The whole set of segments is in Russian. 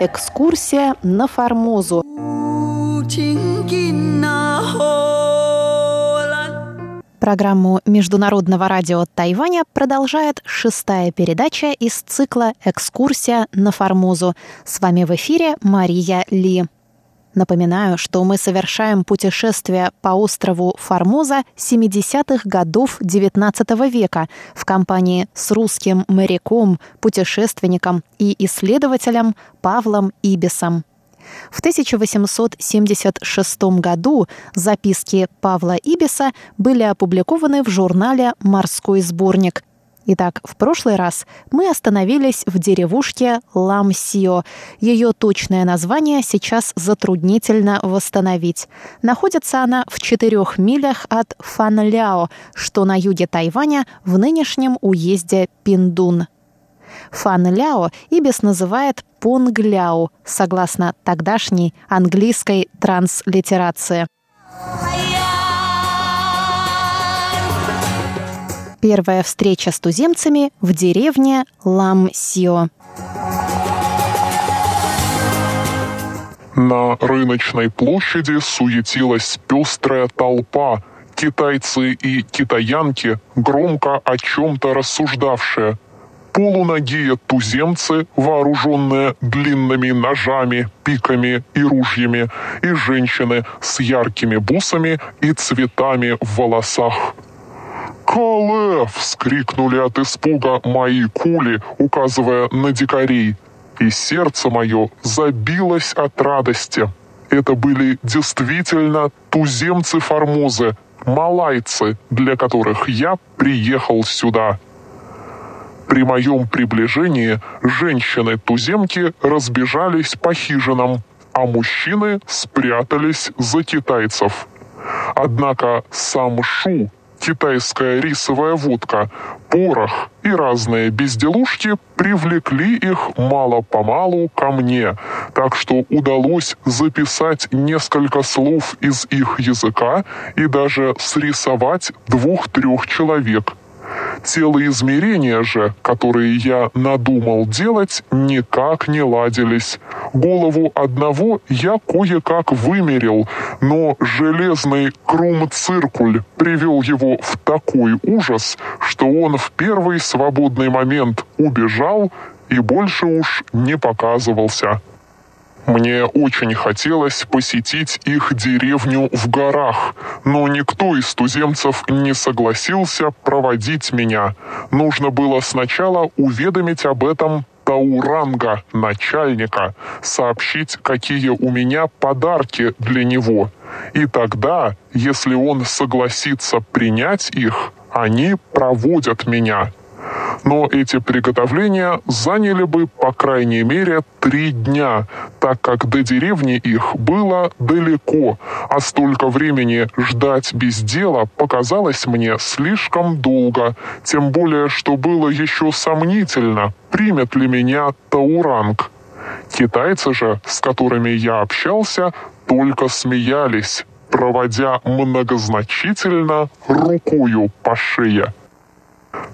экскурсия на Формозу. Программу Международного радио Тайваня продолжает шестая передача из цикла «Экскурсия на Формозу». С вами в эфире Мария Ли. Напоминаю, что мы совершаем путешествие по острову Формоза 70-х годов XIX века в компании с русским моряком, путешественником и исследователем Павлом Ибисом. В 1876 году записки Павла Ибиса были опубликованы в журнале «Морской сборник», Итак, в прошлый раз мы остановились в деревушке Ламсио. Ее точное название сейчас затруднительно восстановить. Находится она в четырех милях от Фанляо, что на юге Тайваня в нынешнем уезде Пиндун. Фанляо Ибис называет Понгляо, согласно тогдашней английской транслитерации. Первая встреча с туземцами в деревне Ламсио. На рыночной площади суетилась пестрая толпа, китайцы и китаянки, громко о чем-то рассуждавшие. Полуногие туземцы, вооруженные длинными ножами, пиками и ружьями, и женщины с яркими бусами и цветами в волосах – «Кале!» — вскрикнули от испуга мои кули, указывая на дикарей. И сердце мое забилось от радости. Это были действительно туземцы Формозы, малайцы, для которых я приехал сюда. При моем приближении женщины-туземки разбежались по хижинам, а мужчины спрятались за китайцев. Однако сам Шу китайская рисовая водка, порох и разные безделушки привлекли их мало-помалу ко мне, так что удалось записать несколько слов из их языка и даже срисовать двух-трех человек – Телоизмерения же, которые я надумал делать, никак не ладились. Голову одного я кое-как вымерил, но железный крум-циркуль привел его в такой ужас, что он в первый свободный момент убежал и больше уж не показывался. Мне очень хотелось посетить их деревню в горах, но никто из туземцев не согласился проводить меня. Нужно было сначала уведомить об этом Тауранга, начальника, сообщить, какие у меня подарки для него. И тогда, если он согласится принять их, они проводят меня но эти приготовления заняли бы по крайней мере три дня, так как до деревни их было далеко, а столько времени ждать без дела показалось мне слишком долго, тем более, что было еще сомнительно, примет ли меня Тауранг. Китайцы же, с которыми я общался, только смеялись, проводя многозначительно рукою по шее.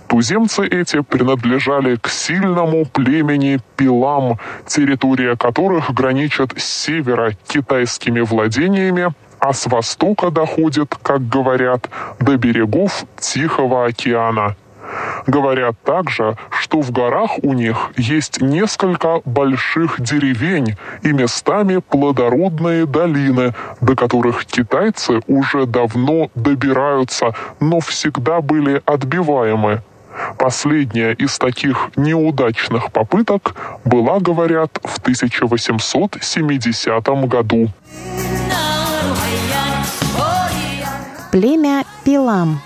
Туземцы эти принадлежали к сильному племени Пилам, территория которых граничит с севера китайскими владениями, а с востока доходит, как говорят, до берегов Тихого океана. Говорят также, что в горах у них есть несколько больших деревень и местами плодородные долины, до которых китайцы уже давно добираются, но всегда были отбиваемы. Последняя из таких неудачных попыток была, говорят, в 1870 году. Племя Пилам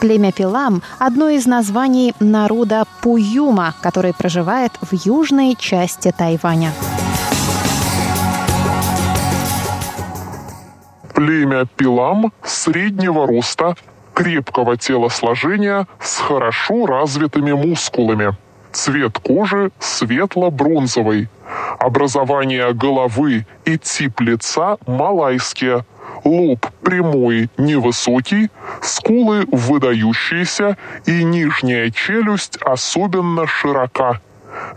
Племя Пилам – одно из названий народа Пуюма, который проживает в южной части Тайваня. Племя Пилам среднего роста, крепкого телосложения с хорошо развитыми мускулами. Цвет кожи светло-бронзовый. Образование головы и тип лица малайские – лоб прямой, невысокий, скулы выдающиеся и нижняя челюсть особенно широка.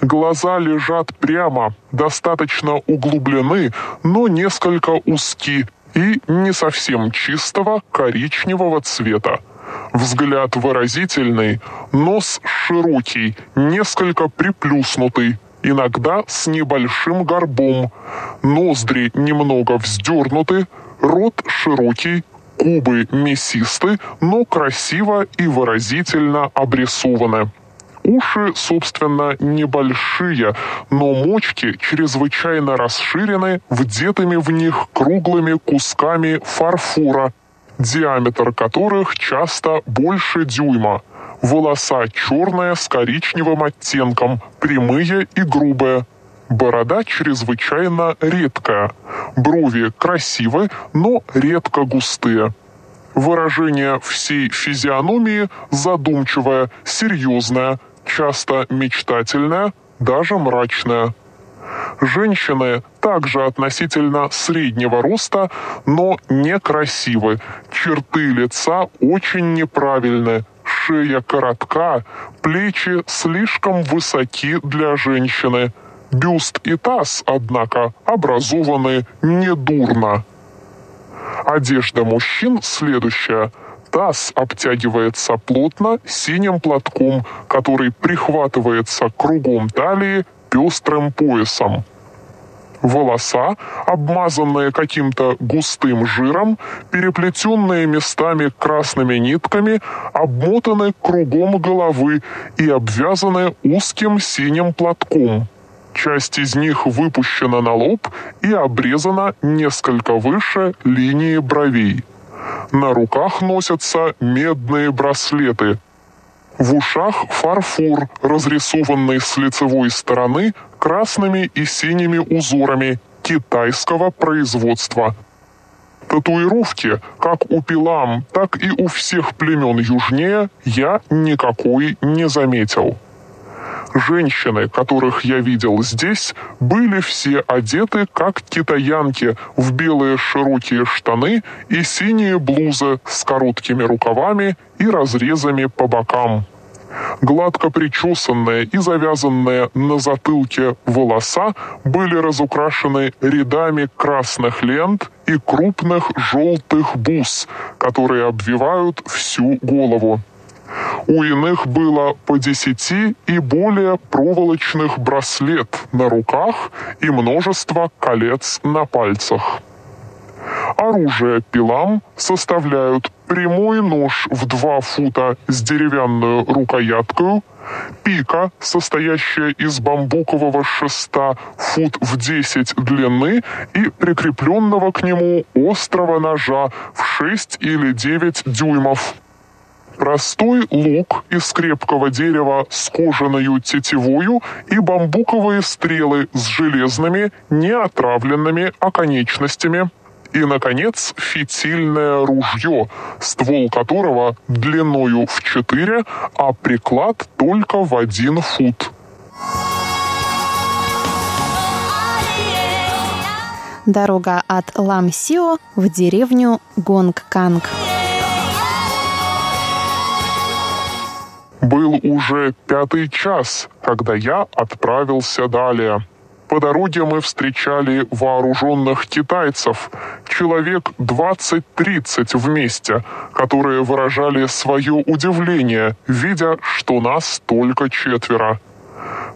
Глаза лежат прямо, достаточно углублены, но несколько узки и не совсем чистого коричневого цвета. Взгляд выразительный, нос широкий, несколько приплюснутый, иногда с небольшим горбом, ноздри немного вздернуты, рот широкий, губы мясисты, но красиво и выразительно обрисованы. Уши, собственно, небольшие, но мочки чрезвычайно расширены вдетыми в них круглыми кусками фарфора, диаметр которых часто больше дюйма. Волоса черная с коричневым оттенком, прямые и грубые. Борода чрезвычайно редкая. Брови красивы, но редко густые. Выражение всей физиономии задумчивое, серьезное, часто мечтательная, даже мрачная. Женщины также относительно среднего роста, но некрасивы. Черты лица очень неправильны. Шея коротка, плечи слишком высоки для женщины. Бюст и таз, однако, образованы недурно. Одежда мужчин следующая – Таз обтягивается плотно синим платком, который прихватывается кругом талии пестрым поясом. Волоса, обмазанные каким-то густым жиром, переплетенные местами красными нитками, обмотаны кругом головы и обвязаны узким синим платком. Часть из них выпущена на лоб и обрезана несколько выше линии бровей. На руках носятся медные браслеты. В ушах фарфор, разрисованный с лицевой стороны красными и синими узорами китайского производства. Татуировки, как у пилам, так и у всех племен южнее, я никакой не заметил. Женщины, которых я видел здесь, были все одеты как китаянки в белые широкие штаны и синие блузы с короткими рукавами и разрезами по бокам. Гладко причесанные и завязанные на затылке волоса были разукрашены рядами красных лент и крупных желтых бус, которые обвивают всю голову. У иных было по десяти и более проволочных браслет на руках и множество колец на пальцах. Оружие пилам составляют прямой нож в два фута с деревянную рукояткой, пика, состоящая из бамбукового шеста фут в 10 длины и прикрепленного к нему острого ножа в 6 или 9 дюймов. Простой лук из крепкого дерева с кожаной тетивою и бамбуковые стрелы с железными, неотравленными оконечностями. И, наконец, фитильное ружье, ствол которого длиною в 4, а приклад только в один фут. Дорога от Ламсио в деревню Гонгканг. Был уже пятый час, когда я отправился далее. По дороге мы встречали вооруженных китайцев, человек 20-30 вместе, которые выражали свое удивление, видя, что нас только четверо.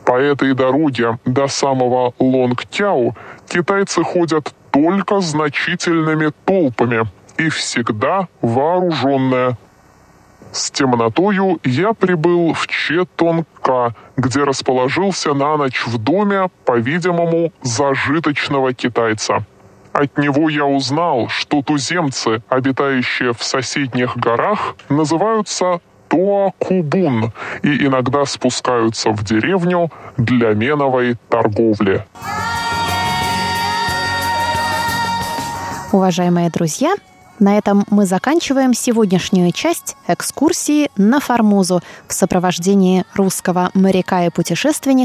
По этой дороге до самого Лонгтяу китайцы ходят только значительными толпами и всегда вооруженные, с темнотою я прибыл в Четонка, где расположился на ночь в доме, по-видимому, зажиточного китайца. От него я узнал, что туземцы, обитающие в соседних горах, называются Туакубун и иногда спускаются в деревню для меновой торговли. Уважаемые друзья, на этом мы заканчиваем сегодняшнюю часть экскурсии на Формозу в сопровождении русского моряка и путешественника